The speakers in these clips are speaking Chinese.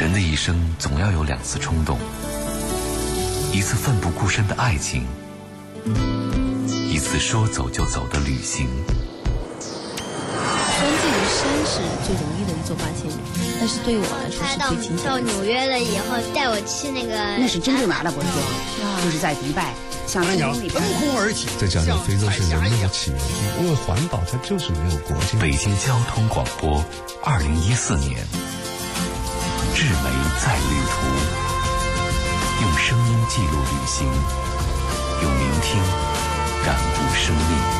人的一生总要有两次冲动，一次奋不顾身的爱情，一次说走就走的旅行。虽然这个山是最容易的一座八千里，但是对于我来说是最惊险到。纽约了以后，带我去那个那是真正的阿拉伯之光，就是在迪拜，像天空里边腾空而起，再加上非洲是人类的像起源，因为环保它就是没有国界。北京交通广播，二零一四年，志梅在旅途，用声音记录旅行，用聆听感悟生命。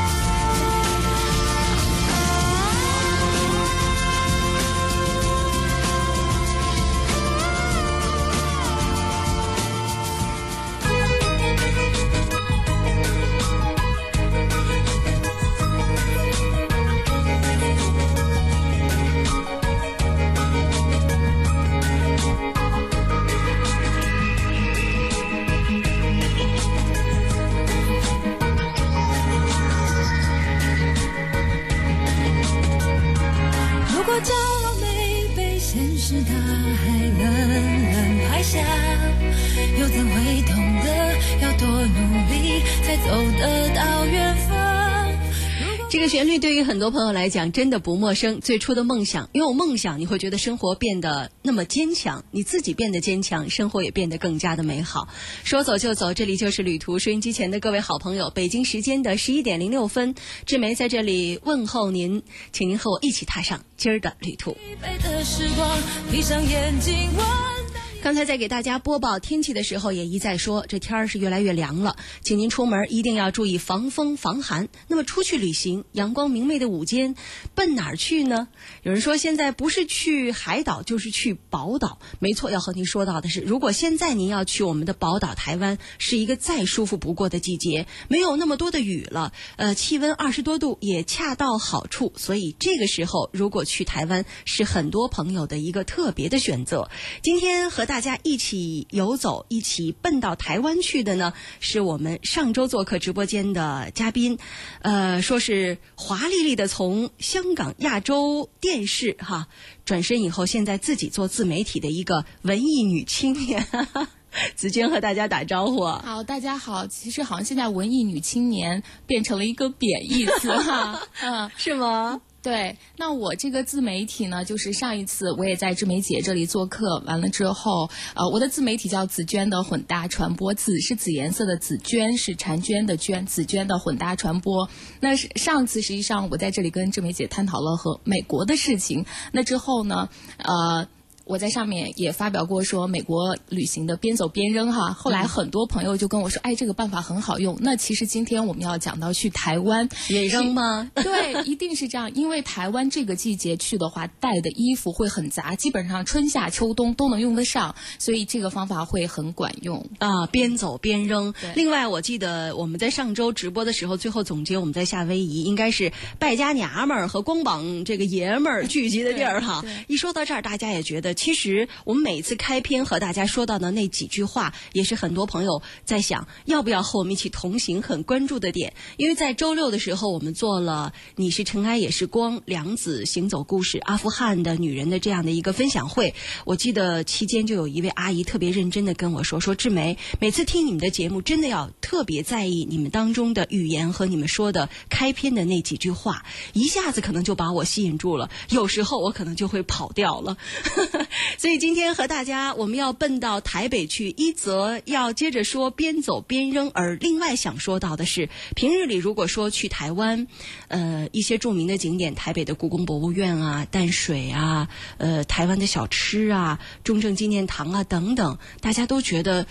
多朋友来讲真的不陌生。最初的梦想，拥有梦想，你会觉得生活变得那么坚强，你自己变得坚强，生活也变得更加的美好。说走就走，这里就是旅途。收音机前的各位好朋友，北京时间的十一点零六分，志梅在这里问候您，请您和我一起踏上今儿的旅途。上眼睛，闻刚才在给大家播报天气的时候，也一再说这天儿是越来越凉了，请您出门一定要注意防风防寒。那么出去旅行，阳光明媚的午间，奔哪儿去呢？有人说现在不是去海岛，就是去宝岛。没错，要和您说到的是，如果现在您要去我们的宝岛台湾，是一个再舒服不过的季节，没有那么多的雨了，呃，气温二十多度也恰到好处，所以这个时候如果去台湾，是很多朋友的一个特别的选择。今天和大家一起游走，一起奔到台湾去的呢，是我们上周做客直播间的嘉宾，呃，说是华丽丽的从香港亚洲电视哈转身以后，现在自己做自媒体的一个文艺女青年。子娟和大家打招呼啊，好，大家好。其实好像现在文艺女青年变成了一个贬义词哈，嗯，是吗？对。那我这个自媒体呢，就是上一次我也在志梅姐这里做客，完了之后，呃，我的自媒体叫紫娟的混搭传播，紫是紫颜色的紫，娟是婵娟的娟，紫娟的混搭传播。那是上次实际上我在这里跟志梅姐探讨了和美国的事情，那之后呢，呃。我在上面也发表过说美国旅行的边走边扔哈，后来很多朋友就跟我说，哎，这个办法很好用。那其实今天我们要讲到去台湾也扔吗？对，一定是这样，因为台湾这个季节去的话，带的衣服会很杂，基本上春夏秋冬都能用得上，所以这个方法会很管用。啊，边走边扔。另外，我记得我们在上周直播的时候，最后总结我们在夏威夷应该是败家娘们儿和光膀这个爷们儿聚集的地儿哈。一说到这儿，大家也觉得，其实我们每次开篇和大家说到的那几句话，也是很多朋友在想要不要和我们一起同行，很关注的点。因为在周六的时候，我们做了《你是尘埃也是光》梁子行走故事、阿富汗的女人的这样的一个分享会。我记得期间就有一位阿姨特别认真的跟我说：“说志梅，每次听你们的节目，真的要特别在意你们当中的语言和你们说的开篇的那几句话，一下子可能就把我吸引住了。有时候我可能就会跑掉了。所以今天和大家，我们要奔到台北去，一则要接着说边走边扔，而另外想说到的是，平日里如果说去台湾，呃，一些著名的景点，台北的故宫博物院啊、淡水啊、呃，台湾的小吃啊、中正纪念堂啊等等，大家都觉得。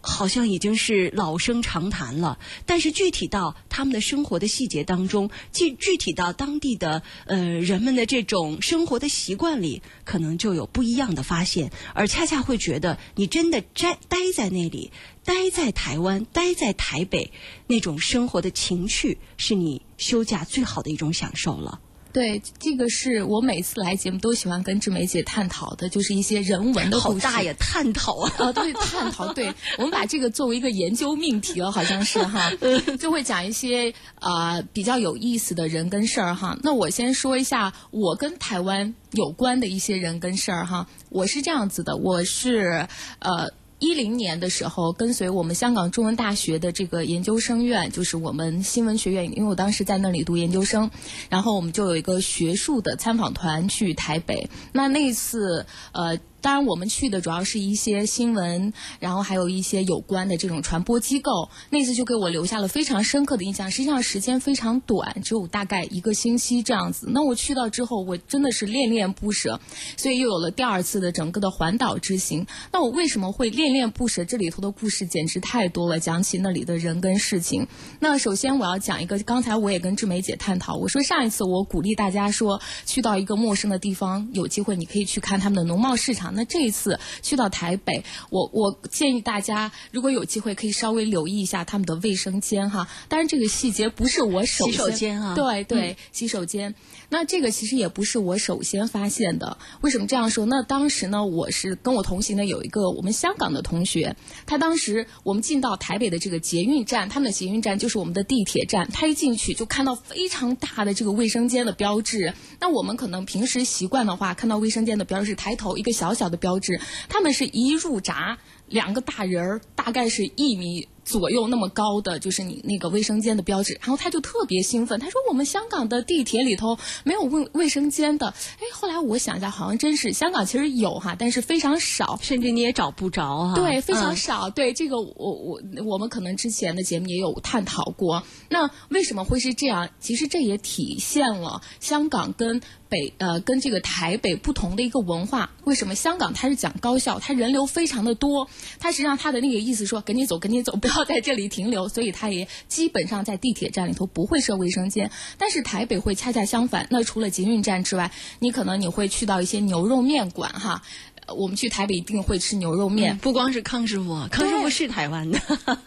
好像已经是老生常谈了，但是具体到他们的生活的细节当中，具具体到当地的呃人们的这种生活的习惯里，可能就有不一样的发现，而恰恰会觉得你真的待待在那里，待在台湾，待在台北，那种生活的情趣，是你休假最好的一种享受了。对，这个是我每次来节目都喜欢跟志梅姐探讨的，就是一些人文的故事。好大呀，探讨啊！啊，对，探讨，对我们把这个作为一个研究命题了，好像是哈 就会讲一些啊、比较有意思的人跟事儿哈。那我先说一下我跟台湾有关的一些人跟事儿哈。我是这样子的，我是呃。一零年的时候，跟随我们香港中文大学的这个研究生院，就是我们新闻学院，因为我当时在那里读研究生，然后我们就有一个学术的参访团去台北。那那一次，呃，当然我们去的主要是一些新闻，然后还有一些有关的这种传播机构。那次就给我留下了非常深刻的印象。实际上时间非常短，只有大概一个星期这样子。那我去到之后，我真的是恋恋不舍，所以又有了第二次的整个的环岛之行。那我为什么会恋恋不舍？这里头的故事简直太多了，讲起那里的人跟事情。那首先我要讲一个，刚才我也跟志梅姐探讨，我说上一次我鼓励大家说，去到一个陌生的地方，有机会你可以去看他们的农贸市场。那这一次去到台北，我我建议大家如果有机会可以稍微留意一下他们的卫生间哈。当然这个细节不是我首洗先手间啊对对，洗手间。那这个其实也不是我首先发现的。为什么这样说？那当时呢，我是跟我同行的有一个我们香港的同学，他当时我们进到台北的这个捷运站，他们的捷运站就是我们的地铁站，他一进去就看到非常大的这个卫生间的标志。那我们可能平时习惯的话，看到卫生间的标志，抬头一个小小的标志，他们是一入闸两个大人儿，大概是一米。左右那么高的就是你那个卫生间的标志，然后他就特别兴奋，他说我们香港的地铁里头没有卫卫生间的，哎，后来我想一下，好像真是香港其实有哈，但是非常少，甚至你也找不着啊。对，非常嗯少。对这个我，我我们可能之前的节目也有探讨过。那为什么会是这样？其实这也体现了香港跟北呃跟这个台北不同的一个文化。为什么香港它是讲高效，它人流非常的多，它实际上它的那个意思说赶紧走，赶紧走，不要在这里停留，所以它也基本上在地铁站里头不会设卫生间。但是台北会恰恰相反，那除了捷运站之外，你可能你会去到一些牛肉面馆哈。呃我们去台北一定会吃牛肉面，嗯不光是康师傅啊，康师傅是台湾的。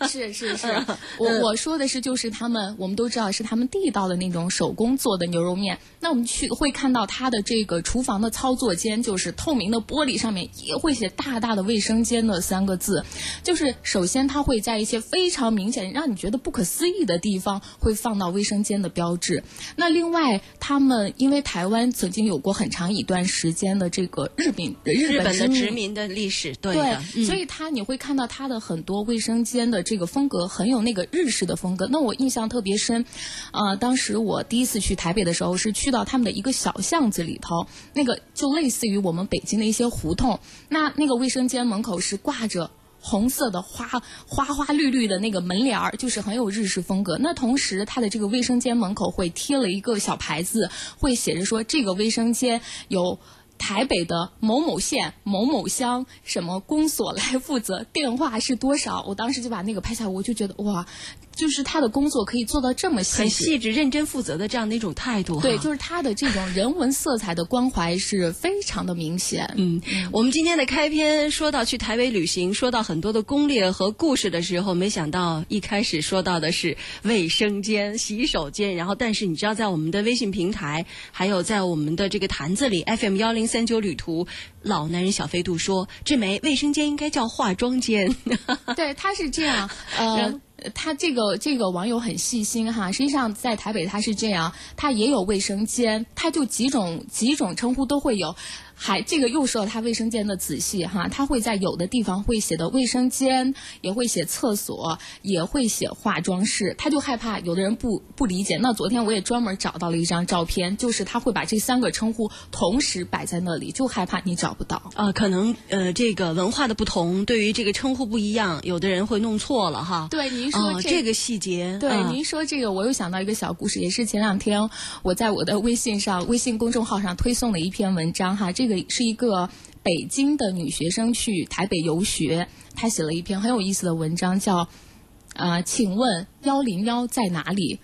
是 是是，我我说的是就是他们，我们都知道是他们地道的那种手工做的牛肉面。那我们去会看到它的这个厨房的操作间，就是透明的玻璃上面也会写大大的“卫生间”的三个字。就是首先它会在一些非常明显让你觉得不可思议的地方会放到卫生间的标志。那另外，他们因为台湾曾经有过很长一段时间的这个日本日日本的殖殖民的历史，对对，嗯所以它你会看到它的很多卫生间的这个风格很有那个日式的风格。那我印象特别深，呃，当时我第一次去台北的时候是去到他们的一个小巷子里头，那个就类似于我们北京的一些胡同，那那个卫生间门口是挂着。红色的花花花绿绿的那个门帘儿，就是很有日式风格。那同时，它的这个卫生间门口会贴了一个小牌子，会写着说这个卫生间有台北的某某县某某乡什么公所来负责，电话是多少？我当时就把那个拍下来，我就觉得哇，就是他的工作可以做到这么细致。很细致、认真负责的这样的一种态度哈。对，就是他的这种人文色彩的关怀是非常的明显。嗯，我们今天的开篇说到去台北旅行，说到很多的攻略和故事的时候，没想到一开始说到的是卫生间、洗手间，然后但是你知道，在我们的微信平台，还有在我们的这个坛子里，FM 幺零三九旅途，老男人小飞度说，这枚，卫生间应该叫化妆间。对，他是这样，呃。他这个这个网友很细心哈，实际上在台北他是这样，他也有卫生间，他就几种几种称呼都会有。还这个又说到他卫生间的仔细哈，他会在有的地方会写的卫生间，也会写厕所，也会写化妆室。他就害怕有的人不不理解。那昨天我也专门找到了一张照片，就是他会把这三个称呼同时摆在那里，就害怕你找不到。呃，可能呃这个文化的不同，对于这个称呼不一样，有的人会弄错了哈。对，您说哦，这这个细节，对，嗯您说这个，我又想到一个小故事，也是前两天我在我的微信上、微信公众号上推送了一篇文章哈。这这个是一个北京的女学生去台北游学，她写了一篇很有意思的文章，叫啊、请问幺零幺在哪里？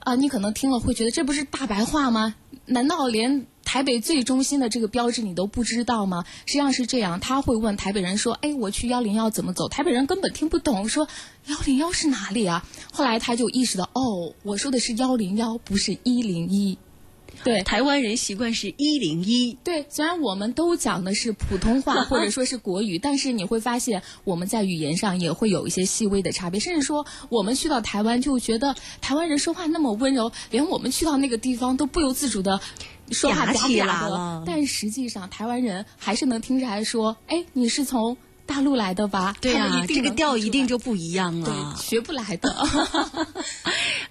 啊、你可能听了会觉得这不是大白话吗？难道连台北最中心的这个标志你都不知道吗？实际上是这样，他会问台北人说：“哎，我去幺零幺怎么走？”台北人根本听不懂，说幺零幺是哪里啊？后来他就意识到，哦，我说的是幺零幺，不是一零一。对台湾人习惯是一零一。对，虽然我们都讲的是普通话 或者说是国语，但是你会发现我们在语言上也会有一些细微的差别，甚至说我们去到台湾就觉得台湾人说话那么温柔，连我们去到那个地方都不由自主的。说话嗲起嗲的，但实际上台湾人还是能听出来说，哎，你是从大陆来的吧？对啊他们一，定这个调一定就不一样了对。学不来的。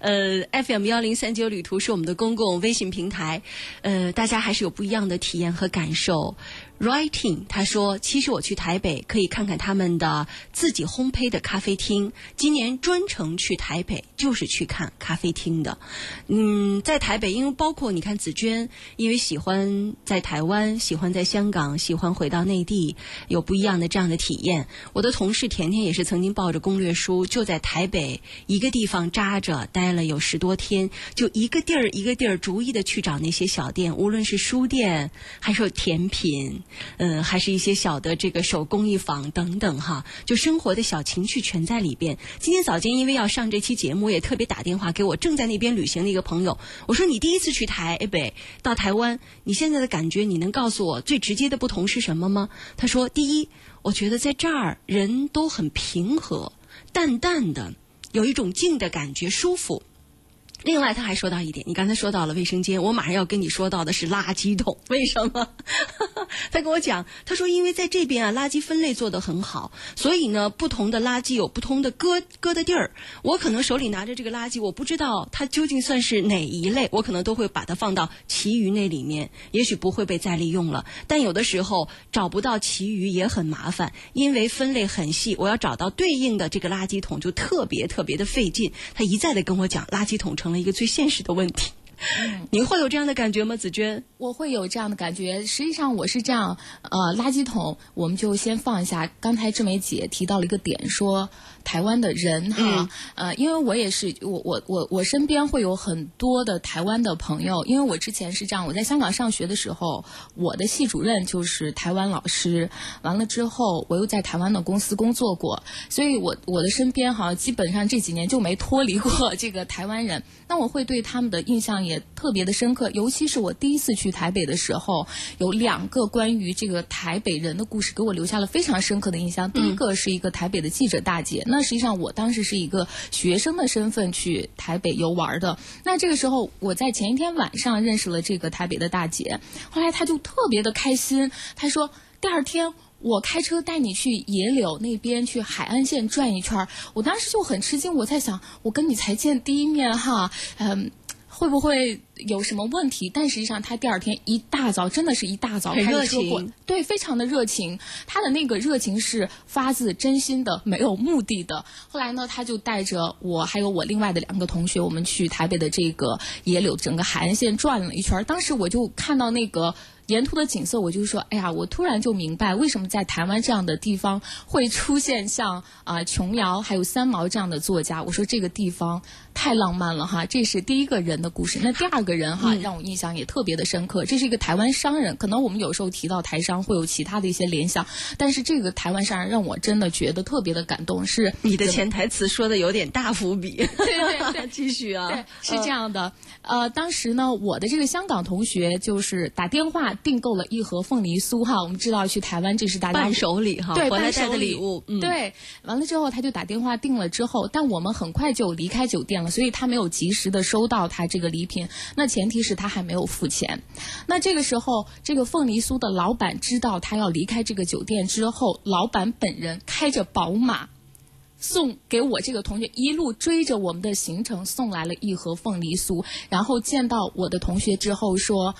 呃，FM 幺零三九旅途是我们的公共微信平台，呃，大家还是有不一样的体验和感受。Writing 他说，其实我去台北可以看看他们的自己烘焙的咖啡厅。今年专程去台北就是去看咖啡厅的。嗯，在台北，因为包括你看紫娟，因为喜欢在台湾，喜欢在香港，喜欢回到内地，有不一样的这样的体验。我的同事甜甜也是曾经抱着攻略书，就在台北一个地方扎着待了有十多天，就一个地儿一个地儿逐一的去找那些小店，无论是书店，还是甜品，嗯、还是一些小的这个手工艺坊等等哈，就生活的小情趣全在里边。今天早间因为要上这期节目，也特别打电话给我正在那边旅行的一个朋友，我说你第一次去台北到台湾，你现在的感觉，你能告诉我最直接的不同是什么吗？他说，第一，我觉得在这儿人都很平和，淡淡的，有一种静的感觉，舒服。另外，他还说到一点，你刚才说到了卫生间，我马上要跟你说到的是垃圾桶。为什么？他跟我讲，他说因为在这边啊，垃圾分类做得很好，所以呢，不同的垃圾有不同的搁搁的地儿。我可能手里拿着这个垃圾，我不知道它究竟算是哪一类，我可能都会把它放到其余那里面，也许不会被再利用了。但有的时候找不到其余也很麻烦，因为分类很细，我要找到对应的这个垃圾桶就特别特别的费劲。他一再的跟我讲，垃圾桶成了一个最现实的问题。你会有这样的感觉吗，子娟？我会有这样的感觉。实际上我是这样，呃，垃圾桶我们就先放一下。刚才志梅姐提到了一个点，说台湾的人哈，呃，因为我也是，我我我我身边会有很多的台湾的朋友，因为我之前是这样，我在香港上学的时候，我的系主任就是台湾老师，完了之后我又在台湾的公司工作过，所以我我的身边哈，基本上这几年就没脱离过这个台湾人。那我会对他们的印象也特别的深刻，尤其是我第一次去台北的时候，有两个关于这个台北人的故事给我留下了非常深刻的印象。第一个是一个台北的记者大姐，那实际上我当时是一个学生的身份去台北游玩的。那这个时候我在前一天晚上认识了这个台北的大姐，后来她就特别的开心，她说第二天。我开车带你去野柳那边去海岸线转一圈儿，我当时就很吃惊，我在想，我跟你才见第一面哈，嗯。会不会有什么问题？但实际上，他第二天一大早，真的是一大早很开着车热情过对，非常的热情。他的那个热情是发自真心的，没有目的的。后来呢，他就带着我还有我另外的两个同学，我们去台北的这个野柳整个海岸线转了一圈儿。当时我就看到那个。沿途的景色，我就说，哎呀，我突然就明白为什么在台湾这样的地方会出现像啊、琼瑶还有三毛这样的作家。我说这个地方太浪漫了哈，这是第一个人的故事。那第二个人哈，让我印象也特别的深刻。这是一个台湾商人，可能我们有时候提到台商会有其他的一些联想，但是这个台湾商人让我真的觉得特别的感动。是你的潜台词说的有点大伏笔。对 对对，继续啊。对，是这样的。呃，当时呢，我的这个香港同学就是打电话订购了一盒凤梨酥哈。我们知道去台湾这是大家伴手礼哈，对，回来带的伴手礼礼物。嗯，对，完了之后他就打电话订了之后，但我们很快就离开酒店所以他没有及时的收到他这个礼品。那前提是他还没有付钱。那这个时候，这个凤梨酥的老板知道他要离开这个酒店之后，老板本人开着宝马。送给我这个同学一路追着我们的行程送来了一盒凤梨酥，然后见到我的同学之后说，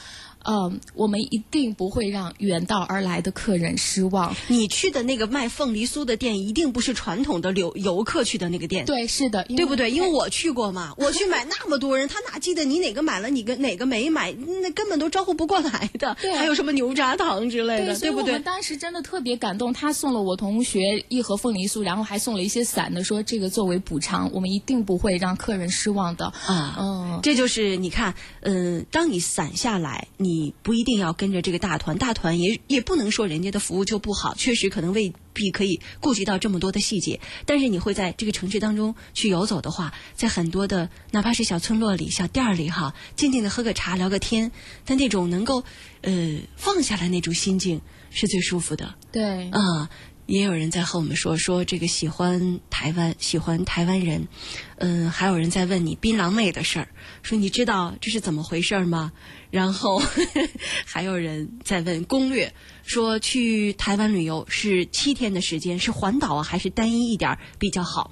嗯，我们一定不会让远道而来的客人失望。你去的那个卖凤梨酥的店，一定不是传统的游游客去的那个店。对，是的，对不对？因为我去过嘛，我去买那么多人，他哪记得你哪个买了，你跟哪个没买，那根本都招呼不过来的。对还有什么牛轧糖之类的，不对所以我们？当时真的特别感动，他送了我同学一盒凤梨酥，然后还送了一些散的，说这个作为补偿，我们一定不会让客人失望的。啊，嗯，这就是你看，嗯、当你散下来，你你不一定要跟着这个大团，大团也也不能说人家的服务就不好，确实可能未必可以顾及到这么多的细节。但是你会在这个城市当中去游走的话，在很多的哪怕是小村落里、小店儿里哈，静静的喝个茶、聊个天，但那种能够呃放下来那种心境是最舒服的。对，啊，也有人在和我们说说这个喜欢台湾，喜欢台湾人，嗯，还有人在问你槟榔妹的事儿，说你知道这是怎么回事吗？然后呵 呵还有人在问攻略，说去台湾旅游是七天的时间，是环岛啊，还是单一一点比较好？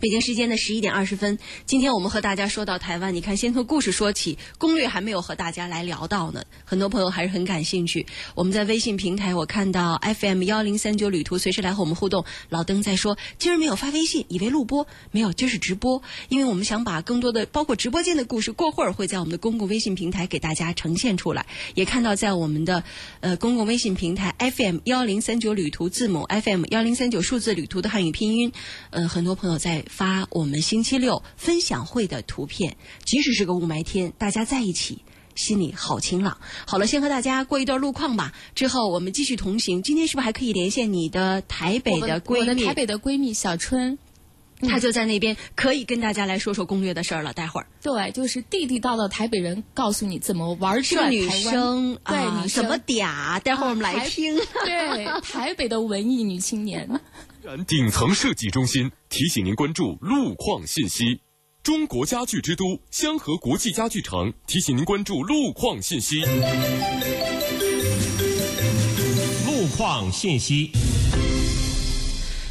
北京时间的十一点二十分，今天我们和大家说到台湾，你看先从故事说起，攻略还没有和大家来聊到呢，很多朋友还是很感兴趣。我们在微信平台，我看到 FM 幺零三九旅途随时来和我们互动。老登在说，今儿没有发微信，以为录播，没有，今儿是直播，因为我们想把更多的包括直播间的故事，过会儿会在我们的公共微信平台给大家呈现出来。也看到在我们的呃公共微信平台 FM 幺零三九旅途字母 FM 幺零三九数字旅途的汉语拼音，呃，很多朋友在发我们星期六分享会的图片，即使是个雾霾天，大家在一起。心里好晴朗。好了，先和大家过一段路况吧，之后我们继续同行。今天是不是还可以连线你的台北的闺蜜？的台北的闺蜜小春，她就在那边，可以跟大家来说说攻略的事儿了。待会儿，对，就是地地道道台北人告诉你怎么玩转这女生对怎么嗲？待会儿我们来台听。对，台北的文艺女青年。顶层设计中心提醒您关注路况信息。中国家具之都香河国际家具城提醒您关注路况信息。路况信息。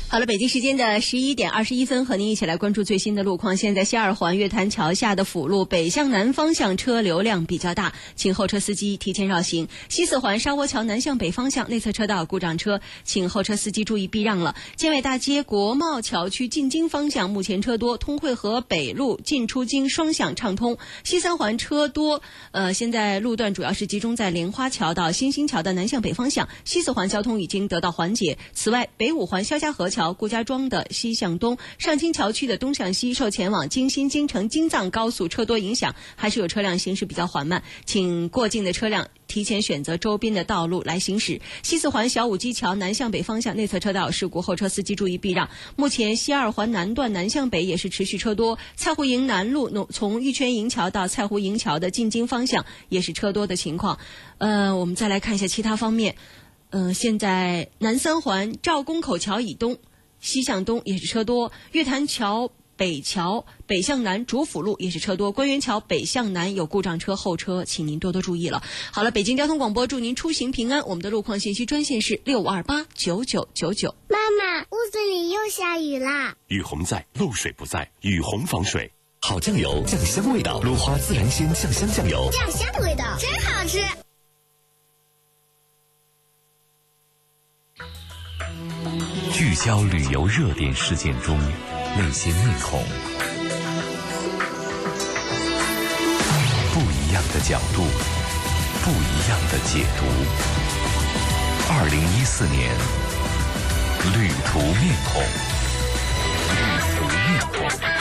好了，北京时间的十一点二十一分，和您一起来关注最新的路况。现在西二环月坛桥下的辅路北向南方向车流量比较大，请后车司机提前绕行。西四环沙窝桥南向北方向内侧车道故障车，请后车司机注意避让了。建外大街国贸桥区进京方向目前车多，通惠河北路进出京双向畅通。西三环车多，呃，现在路段主要是集中在莲花桥到新兴桥的南向北方向，西四环交通已经得到缓解。此外，北五环萧家河桥桥顾家庄的西向东，上清桥区的东向西，受前往京新京城京藏高速车多影响，还是有车辆行驶比较缓慢，请过境的车辆。提前选择周边的道路来行驶。西四环小武基桥南向北方向内侧车道事故，后车司机注意避让。目前西二环南段南向北也是持续车多，蔡湖营南路从玉泉营桥到蔡湖营桥的进京方向也是车多的情况。呃，我们再来看一下其他方面。呃，现在南三环赵公口桥以东西向东也是车多，月坛桥。北桥北向南主辅路也是车多，官园桥北向南有故障车后车，请您多多注意了。好了，北京交通广播祝您出行平安。我们的路况信息专线是六五二八九九九九。妈妈，屋子里又下雨啦！雨虹在，漏水不在，雨虹防水。好酱油，酱香味道，鲁花自然鲜酱香酱油。酱香的味道真好吃。聚焦旅游热点事件中那些面孔，不一样的角度，不一样的解读。二零一四年，旅途面孔，旅途面孔。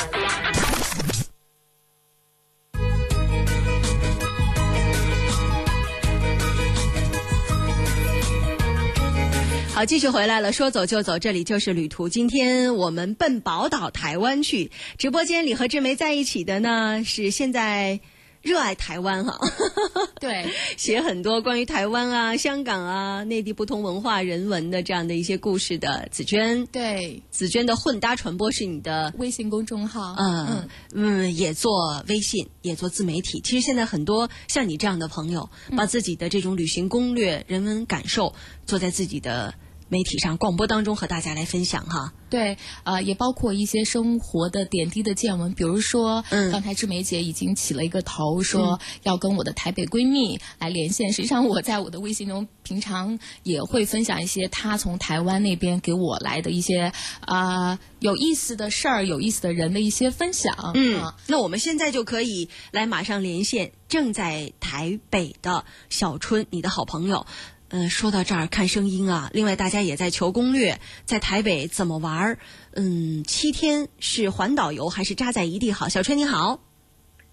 好，继续回来了，说走就走，这里就是旅途。今天我们奔宝岛台湾去，直播间里和志梅在一起的呢是现在热爱台湾哈，对，写很多关于台湾啊、香港啊、内地不同文化人文的这样的一些故事的。紫娟。对，紫娟的混搭传播是你的微信公众号，嗯。嗯，也做微信，也做自媒体。其实现在很多像你这样的朋友，把自己的这种旅行攻略、人文感受做在自己的媒体上、广播当中和大家来分享哈。对，呃，也包括一些生活的点滴的见闻，比如说，嗯刚才志梅姐已经起了一个头，说要跟我的台北闺蜜来连线。实际上，我在我的微信中平常也会分享一些她从台湾那边给我来的一些啊、有意思的事儿、有意思的人的一些分享。嗯啊，那我们现在就可以来马上连线正在台北的小春，你的好朋友。嗯，说到这儿看声音啊，另外大家也在求攻略，在台北怎么玩儿？嗯，七天是环岛游还是扎在一地好？小春你好，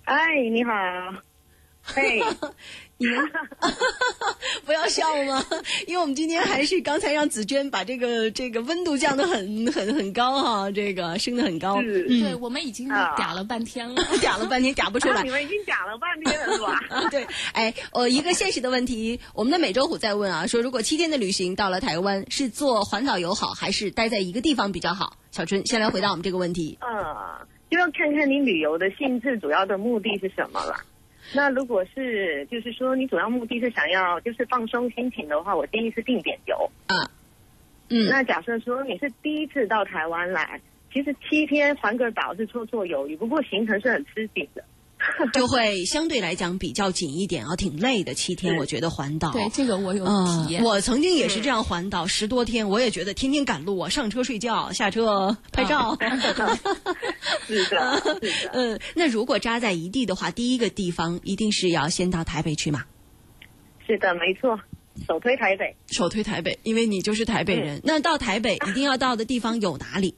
哎，你好，对，你们 不要笑吗？因为我们今天还是刚才让紫娟把这个这个温度降得很很很高哈，这个升得很高。嗯对，我们已经啊嗲了半天了。嗲了半天嗲不出来啊你。们已经嗲了半天了是吧？啊，对，哎，呃，一个现实的问题，我们的美洲虎在问啊，说如果七天的旅行到了台湾，是做环岛游好，还是待在一个地方比较好？小春，先来回答我们这个问题。呃，就要看看你旅游的性质，主要的目的是什么了。那如果是就是说你主要目的是想要就是放松心情的话，我建议是定点游。啊，嗯，那假设说你是第一次到台湾来，其实七天环个岛是绰绰有余，不过行程是很吃紧的。就会相对来讲比较紧一点啊，挺累的。七天，我觉得环岛。对，这个我有嗯体验。我曾经也是这样环岛十多天，我也觉得天天赶路啊，上车睡觉，下车拍照。是的，是的。嗯，那如果扎在一地的话，第一个地方一定是要先到台北去嘛？是的，没错，首推台北。首推台北，因为你就是台北人。那到台北一定要到的地方有哪里？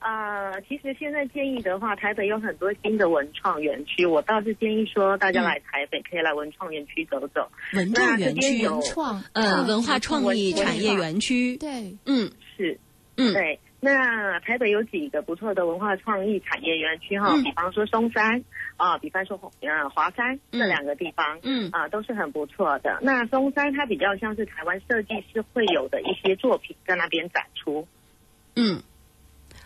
啊、其实现在建议的话，台北有很多新的文创园区，我倒是建议说大家来台北、可以来文创园区走走。文创园区有文创，呃，文化创意产业园区。对，嗯是，嗯，对。那台北有几个不错的文化创意产业园区哈，嗯比方说松山啊、比方说呃华山这两个地方，嗯啊、都是很不错的。那松山它比较像是台湾设计师会有的一些作品在那边展出，嗯，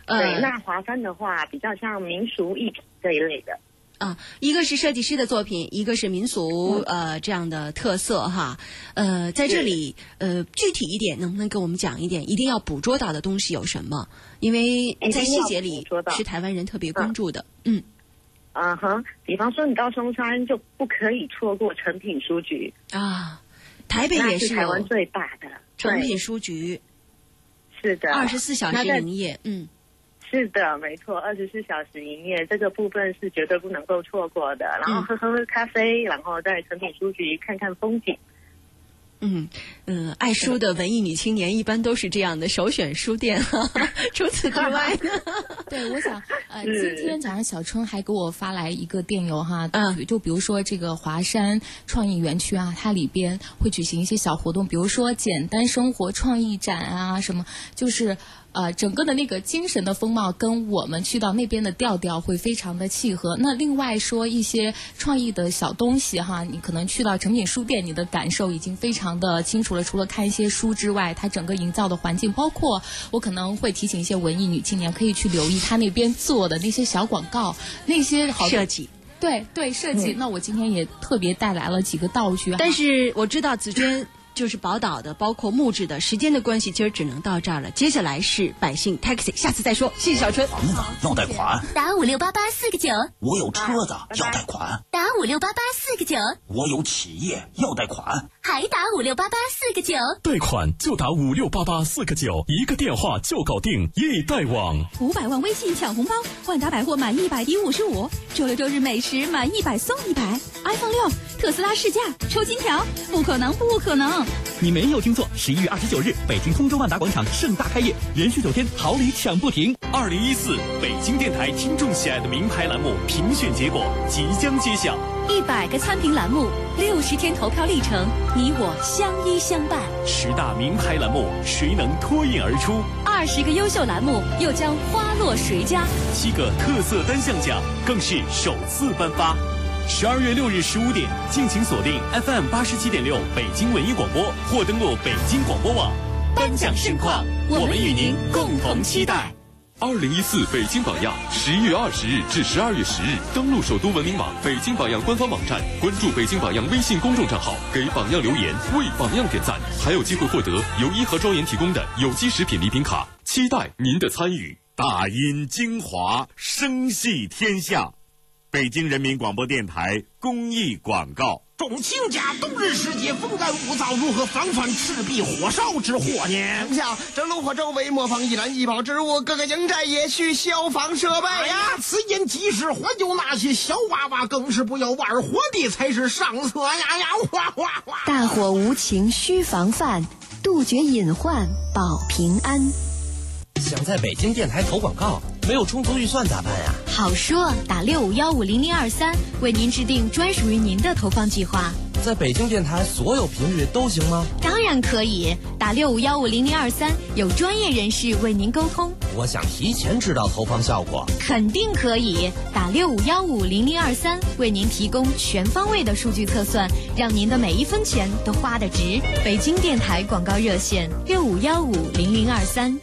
对。呃，那华山的话比较像民俗艺品这一类的，啊，一个是设计师的作品，一个是民俗呃这样的特色哈。呃，在这里呃具体一点，能不能给我们讲一点？一定要捕捉到的东西有什么？因为在细节里是台湾人特别关注的。嗯啊哈。比方说你到松山就不可以错过成品书局，啊，台北也是是台湾最大的，对，成品书局，是的，二十四小时营业。嗯是的，没错，二十四小时营业，这个部分是绝对不能够错过的。然后嗯喝喝咖啡，然后在成品书局看看风景。嗯嗯、呃爱书的文艺女青年一般都是这样的首选书店。除此之外呢？对，我想，呃，今天早上小春还给我发来一个电邮哈，嗯就比如说这个华山创意园区啊，它里边会举行一些小活动，比如说简单生活创意展啊，什么，就是呃，整个的那个精神的风貌跟我们去到那边的调调会非常的契合。那另外说一些创意的小东西哈，你可能去到成品书店，你的感受已经非常的清楚了。除了看一些书之外，它整个营造的环境，包括我可能会提醒一些文艺女青年可以去留意他那边做的那些小广告，那些好设计。对对设计。那我今天也特别带来了几个道具，但是我知道紫娟就是宝岛的，包括木质的，时间的关系，今儿只能到这儿了。接下来是百姓 taxi，下次再说。谢谢小春。房子要贷款，打五六八八四个九，我有车子要贷款，打五六八八四个九，我有企业要贷款。还打五六八八四个九。贷款就打五六八八四个九，一个电话就搞定。易贷网。五百万微信抢红包，万达百货满一百抵五十五，周六周日美食满一百送一百，iPhone 六、特斯拉试驾抽金条，不可能不可能！你没有听错，十一月二十九日，北京通州万达广场盛大开业，连续九天好礼抢不停。二零一四北京电台听众喜爱的名牌栏目评选结果即将揭晓。一百个参评栏目，六十天投票历程，你我相依相伴。十大名牌栏目，谁能脱颖而出？二十个优秀栏目又将花落谁家？七个特色单项奖更是首次颁发。十二月六日十五点，敬请锁定 FM 八十七点六北京文艺广播，或登录北京广播网。颁奖盛况，我们与您共同期待。二零一四北京榜样，十一月二十日至十二月十日，登录首都文明网、北京榜样官方网站，关注北京榜样微信公众账号，给榜样留言，为榜样点赞，还有机会获得由一和庄园提供的有机食品礼品卡。期待您的参与。大音精华，声系天下。北京人民广播电台公益广告。众卿家冬日时节风干物燥，如何防范赤壁火烧之祸呢？丞相，这炉火周围模仿易燃易爆之物，各个营寨也需消防设备哎呀！此言极是，还有那些小娃娃更是不要玩火的才是上策呀呀！哗哗哗！大火无情需防范，杜绝隐患保平安。想在北京电台投广告，没有充足预算咋办呀？好说，打六五幺五零零二三，为您制定专属于您的投放计划。在北京电台所有频率都行吗？当然可以，打六五幺五零零二三，有专业人士为您沟通。我想提前知道投放效果，肯定可以。打六五幺五零零二三，为您提供全方位的数据测算，让您的每一分钱都花得值。北京电台广告热线：六五幺五零零二三。